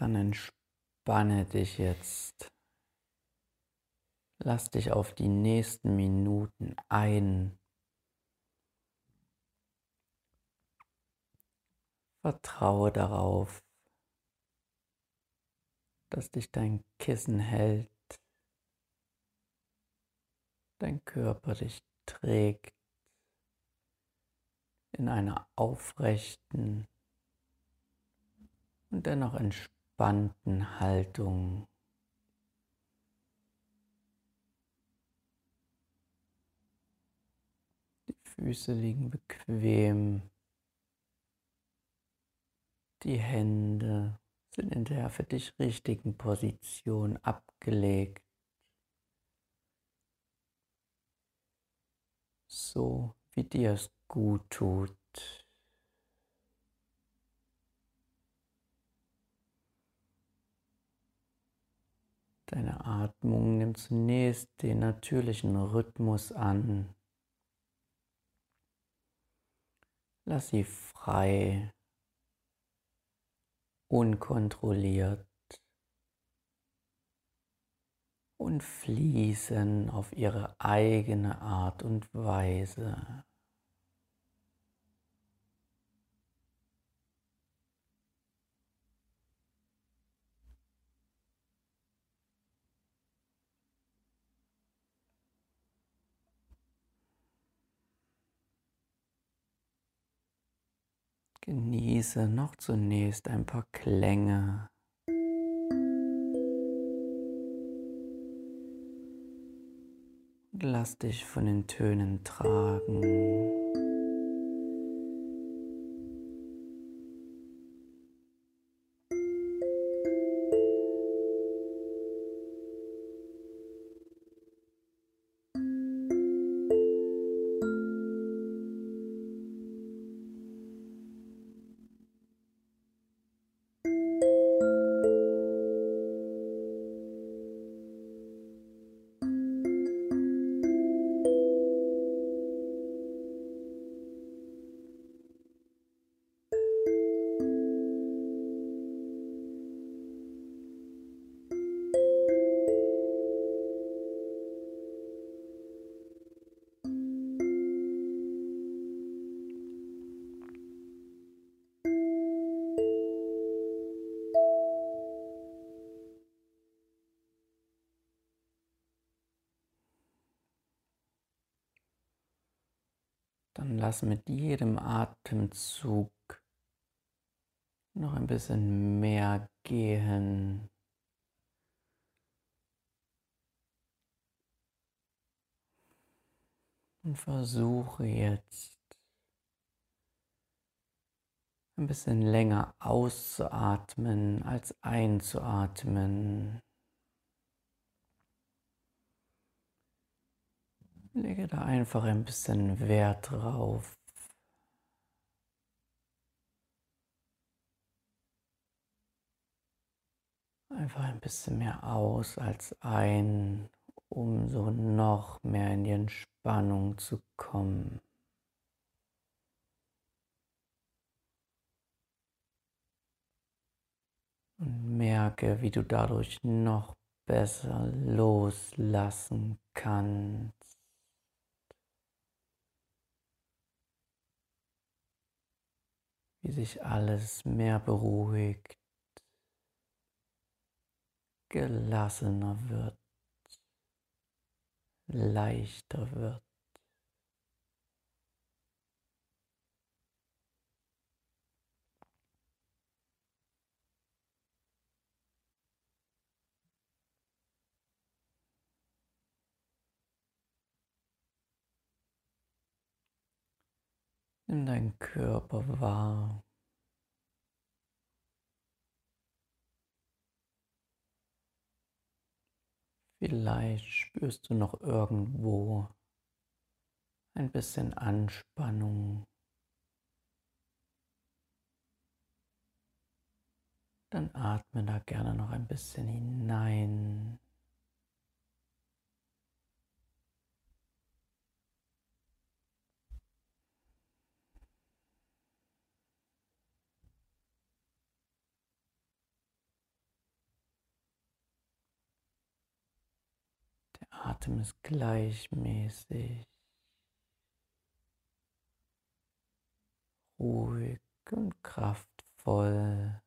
Dann entspanne dich jetzt. Lass dich auf die nächsten Minuten ein. Vertraue darauf, dass dich dein Kissen hält, dein Körper dich trägt in einer aufrechten und dennoch entspannten Haltung. Die Füße liegen bequem, die Hände sind in der für dich richtigen Position abgelegt. So wie dir es gut tut. Deine Atmung nimmt zunächst den natürlichen Rhythmus an. Lass sie frei, unkontrolliert und fließen auf ihre eigene Art und Weise. Genieße noch zunächst ein paar Klänge. Und lass dich von den Tönen tragen. Lass mit jedem Atemzug noch ein bisschen mehr gehen. Und versuche jetzt ein bisschen länger auszuatmen als einzuatmen. Lege da einfach ein bisschen Wert drauf. Einfach ein bisschen mehr aus als ein, um so noch mehr in die Entspannung zu kommen. Und merke, wie du dadurch noch besser loslassen kannst. Wie sich alles mehr beruhigt, gelassener wird, leichter wird. Nimm deinen Körper wahr. Vielleicht spürst du noch irgendwo ein bisschen Anspannung. Dann atme da gerne noch ein bisschen hinein. Atem ist gleichmäßig, ruhig und kraftvoll.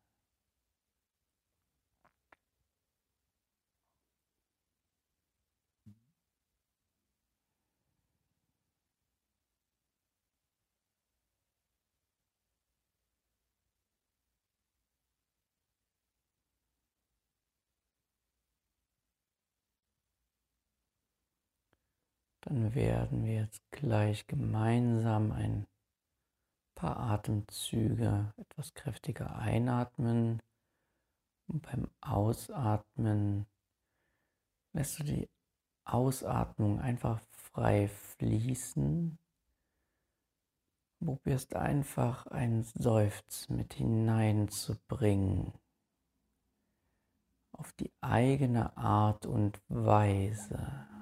Dann werden wir jetzt gleich gemeinsam ein paar Atemzüge etwas kräftiger einatmen und beim Ausatmen lässt du die Ausatmung einfach frei fließen. Probierst einfach einen Seufz mit hineinzubringen auf die eigene Art und Weise.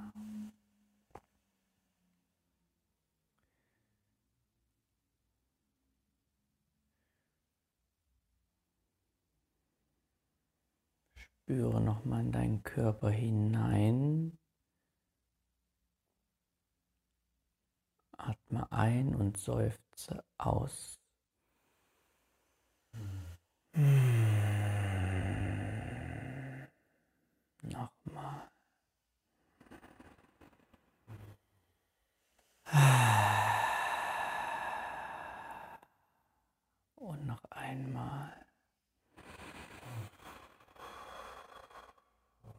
Spüre nochmal in deinen Körper hinein. Atme ein und seufze aus. Nochmal. Und noch einmal.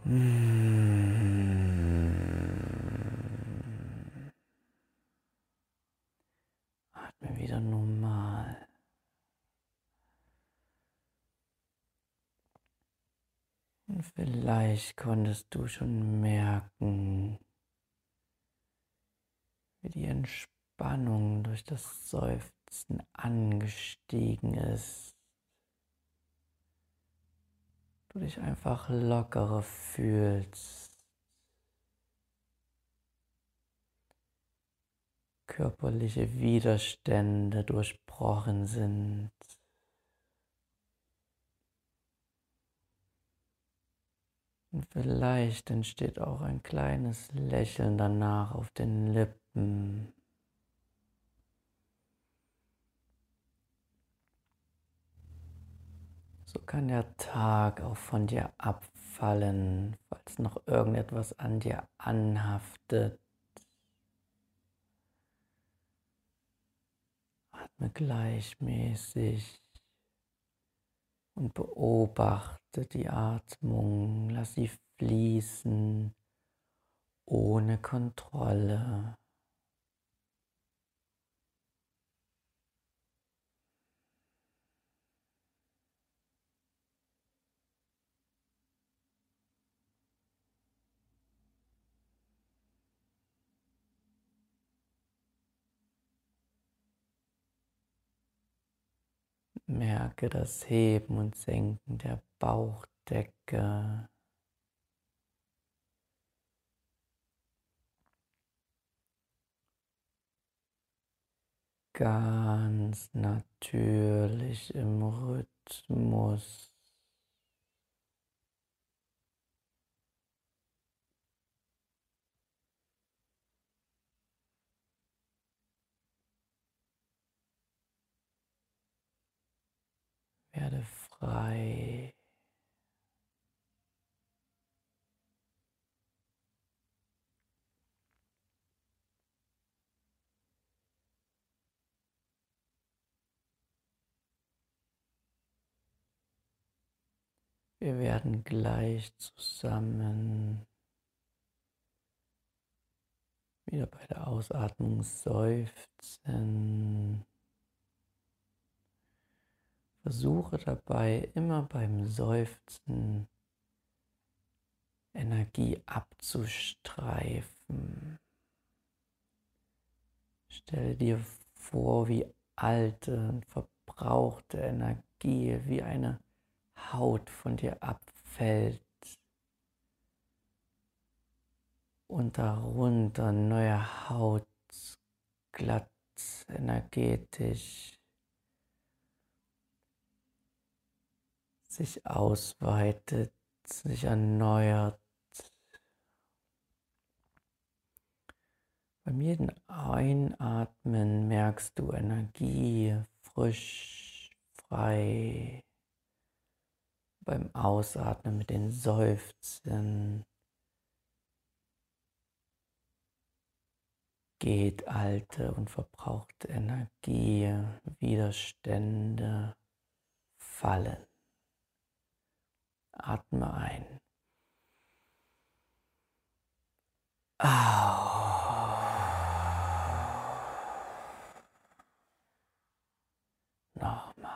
Atme wieder normal. Und vielleicht konntest du schon merken, wie die Entspannung durch das Seufzen angestiegen ist. Du dich einfach lockerer fühlst. Körperliche Widerstände durchbrochen sind. Und vielleicht entsteht auch ein kleines Lächeln danach auf den Lippen. So kann der Tag auch von dir abfallen, falls noch irgendetwas an dir anhaftet. Atme gleichmäßig und beobachte die Atmung. Lass sie fließen ohne Kontrolle. Merke das Heben und Senken der Bauchdecke. Ganz natürlich im Rhythmus. Werde frei. Wir werden gleich zusammen wieder bei der Ausatmung seufzen. Versuche dabei immer beim Seufzen Energie abzustreifen. Stell dir vor, wie alte und verbrauchte Energie wie eine Haut von dir abfällt und darunter neue Haut glatt energetisch sich ausweitet, sich erneuert. Beim jeden Einatmen merkst du Energie, frisch, frei. Beim Ausatmen mit den Seufzen geht alte und verbrauchte Energie, Widerstände fallen. Atme ein. Nochmal.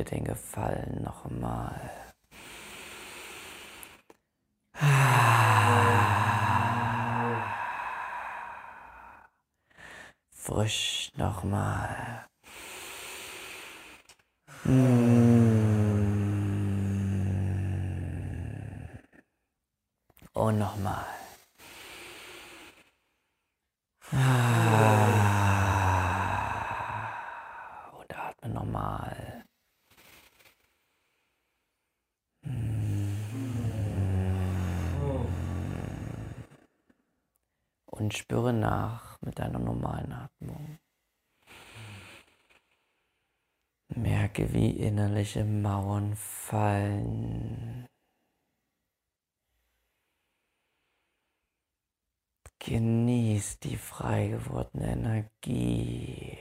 Dir den Gefallen nochmal. Frisch nochmal. Und nochmal. Und atme normal. Und spüre nach mit deiner normalen Atmung. Merke, wie innerliche Mauern fallen. Genieß die frei gewordene Energie.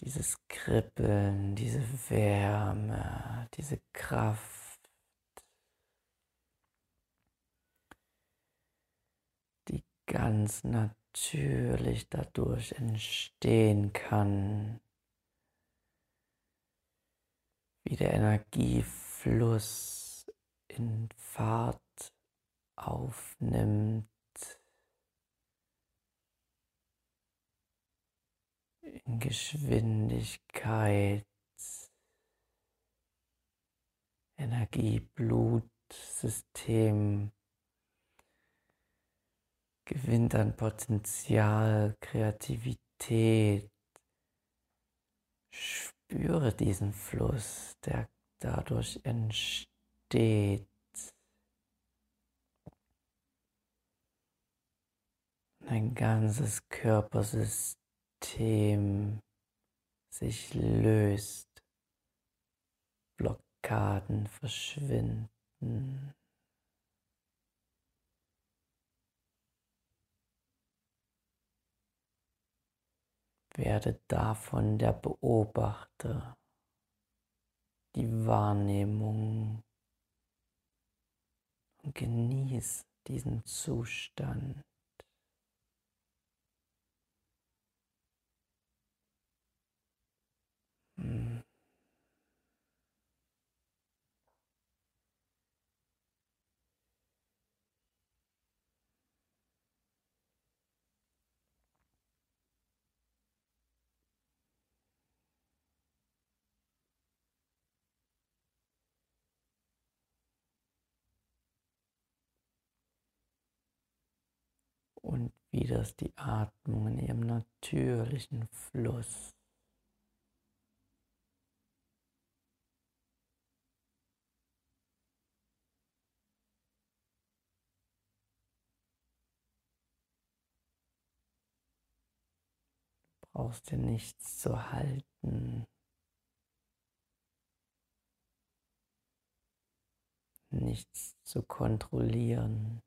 Dieses Kribbeln, diese Wärme, diese Kraft, ganz natürlich dadurch entstehen kann, wie der Energiefluss in Fahrt aufnimmt, in Geschwindigkeit, Energie, Blutsystem gewinnt an Potenzial, Kreativität. Spüre diesen Fluss, der dadurch entsteht. Dein ganzes Körpersystem sich löst, Blockaden verschwinden. Werde davon der Beobachter, die Wahrnehmung und genieß diesen Zustand. Hm. Wieder ist die Atmung in ihrem natürlichen Fluss. brauchst dir nichts zu halten, nichts zu kontrollieren.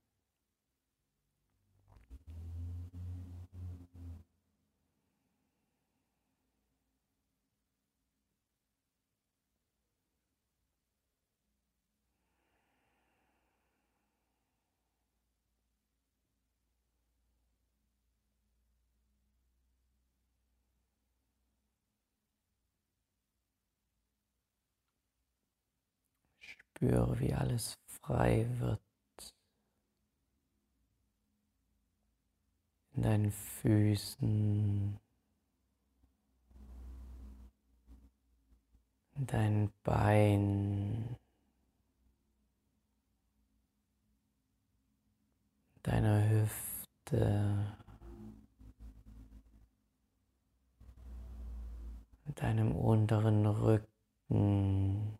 Spüre, wie alles frei wird. In deinen Füßen, in deinen Beinen, deiner Hüfte. deinem unteren Rücken,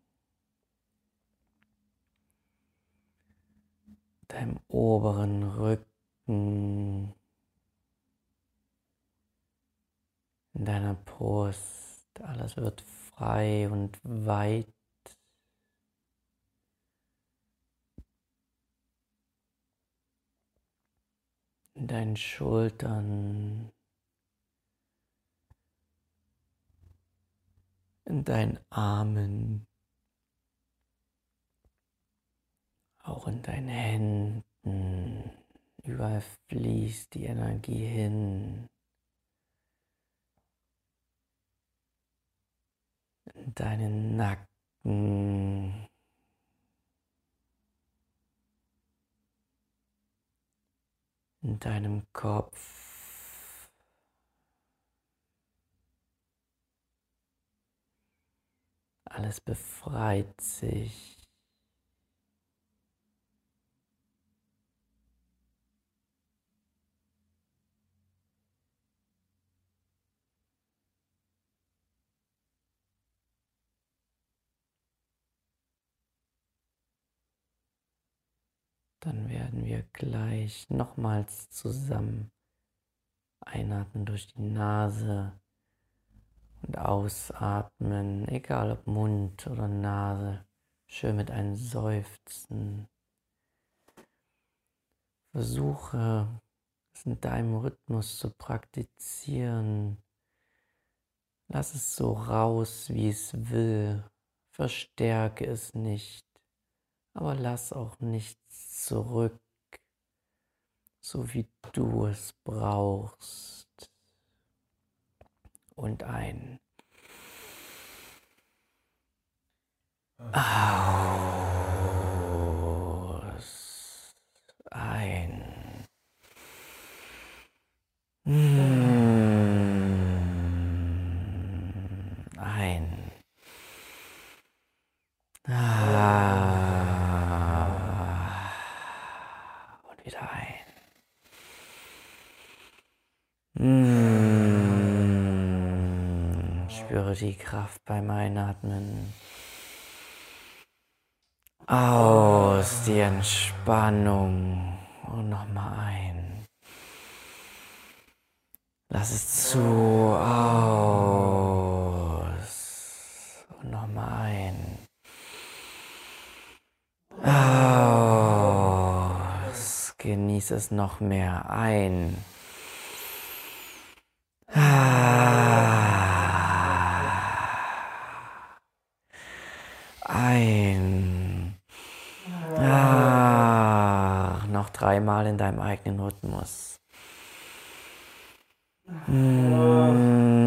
deinem oberen Rücken, in deiner Brust. Alles wird frei und weit. In deinen Schultern. in deinen Armen, auch in deinen Händen. Überall fließt die Energie hin. In deinen Nacken. In deinem Kopf. Alles befreit sich. Dann werden wir gleich nochmals zusammen einatmen durch die Nase und ausatmen, egal ob Mund oder Nase, schön mit einem Seufzen. Versuche es in deinem Rhythmus zu praktizieren. Lass es so raus, wie es will. Verstärke es nicht, aber lass auch nichts zurück, so wie du es brauchst und ein. Aus. Ein. Ein. Und wieder ein. Spüre die Kraft beim Einatmen. Aus die Entspannung und nochmal ein. Lass es zu. Aus. Und nochmal ein. Aus. Genieß es noch mehr. Ein. Dreimal in deinem eigenen Rhythmus. diese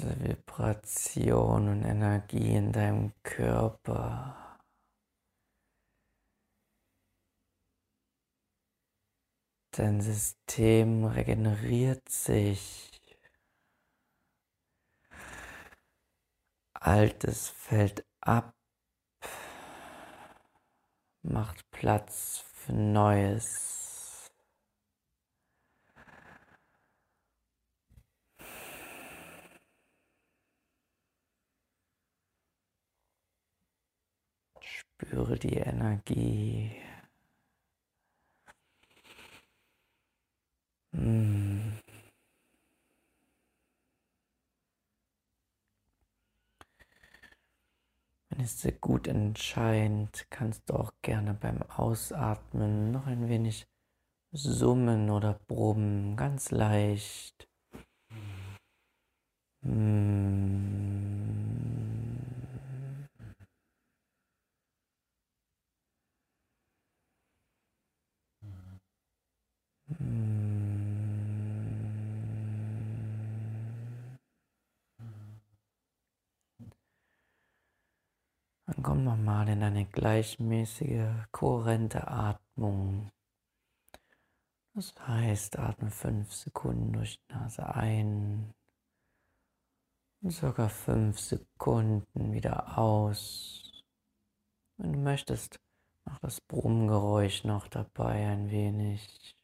ganze Vibration und Energie in deinem Körper. Dein System regeneriert sich. Altes fällt ab, macht Platz für Neues. Spüre die Energie. Hm. Wenn es dir gut entscheidet, kannst du auch gerne beim Ausatmen noch ein wenig summen oder brummen, ganz leicht. Dann komm nochmal in eine gleichmäßige, kohärente Atmung. Das heißt, atme fünf Sekunden durch die Nase ein und circa fünf Sekunden wieder aus. Wenn du möchtest, mach das Brummgeräusch noch dabei ein wenig.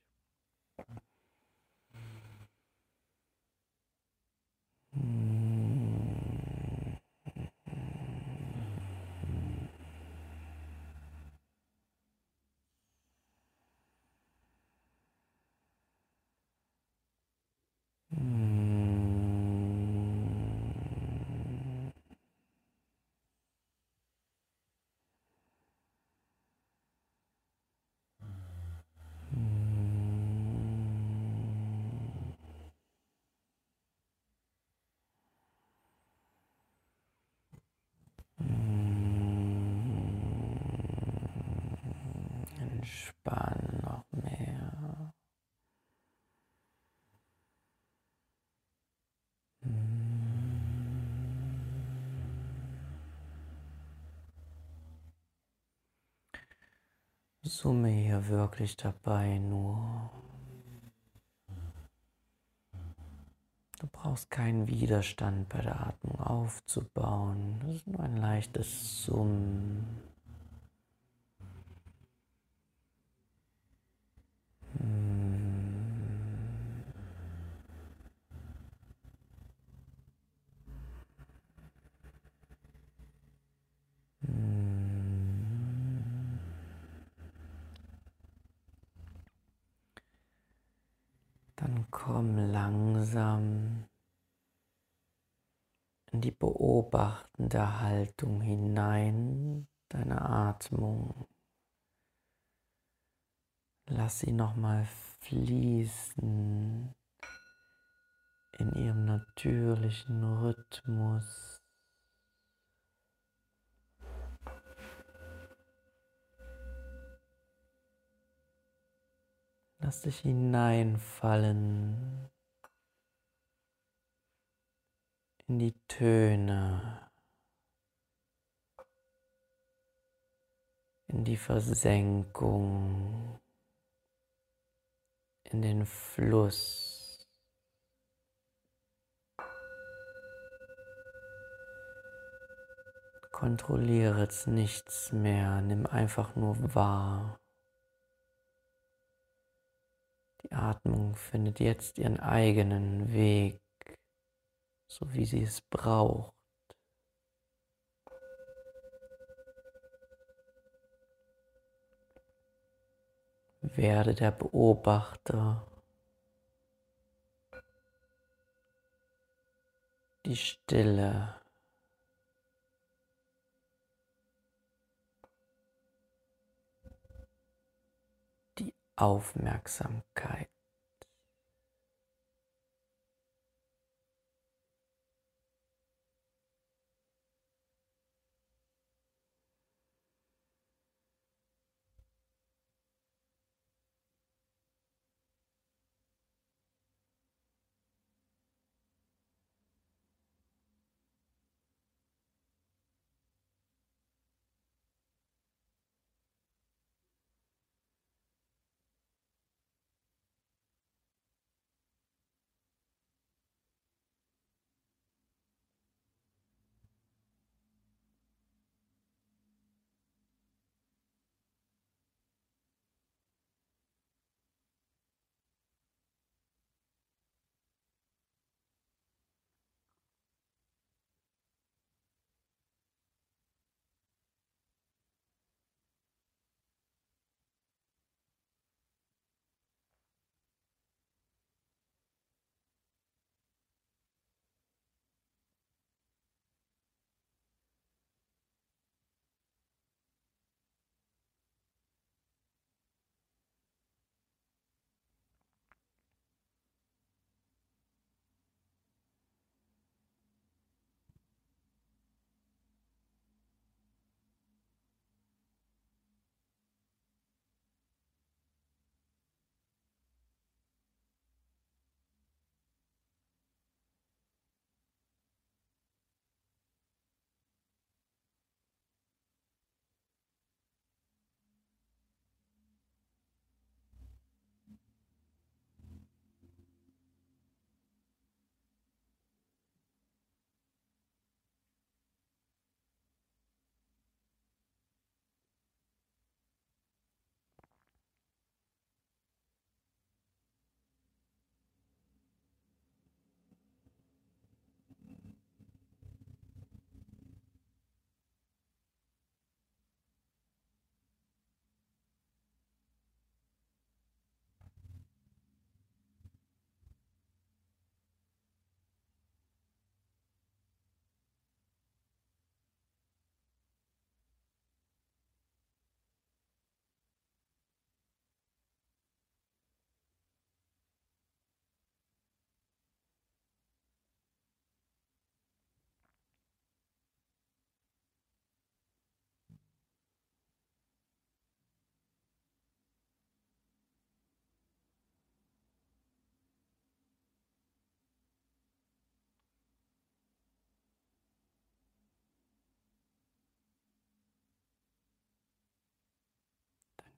Entspann noch mehr. Summe hier wirklich dabei nur. Du brauchst keinen Widerstand bei der Atmung aufzubauen. Das ist nur ein leichtes Summen. Dann komm langsam in die beobachtende Haltung hinein, deine Atmung. Lass sie nochmal fließen in ihrem natürlichen Rhythmus. Lass dich hineinfallen in die Töne, in die Versenkung, in den Fluss. Kontrolliere jetzt nichts mehr, nimm einfach nur wahr. Die Atmung findet jetzt ihren eigenen Weg, so wie sie es braucht. Werde der Beobachter. Die Stille. Aufmerksamkeit.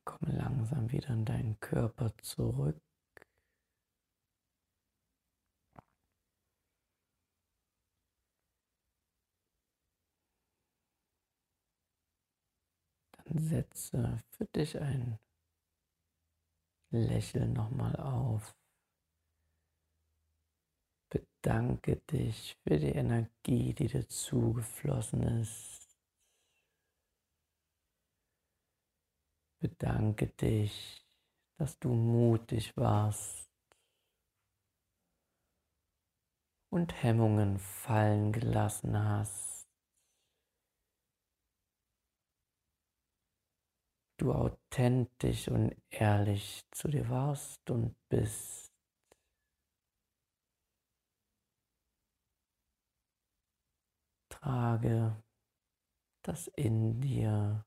Komm langsam wieder in deinen Körper zurück. Dann setze für dich ein Lächeln nochmal auf. Bedanke dich für die Energie, die dir zugeflossen ist. Bedanke dich, dass du mutig warst und Hemmungen fallen gelassen hast. Du authentisch und ehrlich zu dir warst und bist. Trage das in dir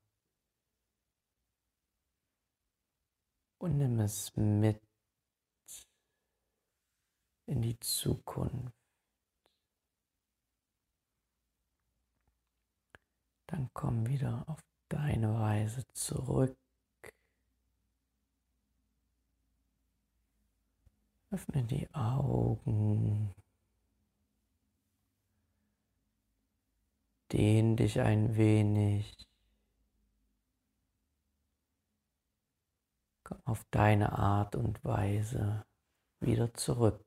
und nimm es mit in die Zukunft. Dann komm wieder auf deine Weise zurück. Öffne die Augen. Dehn dich ein wenig. Auf deine Art und Weise wieder zurück.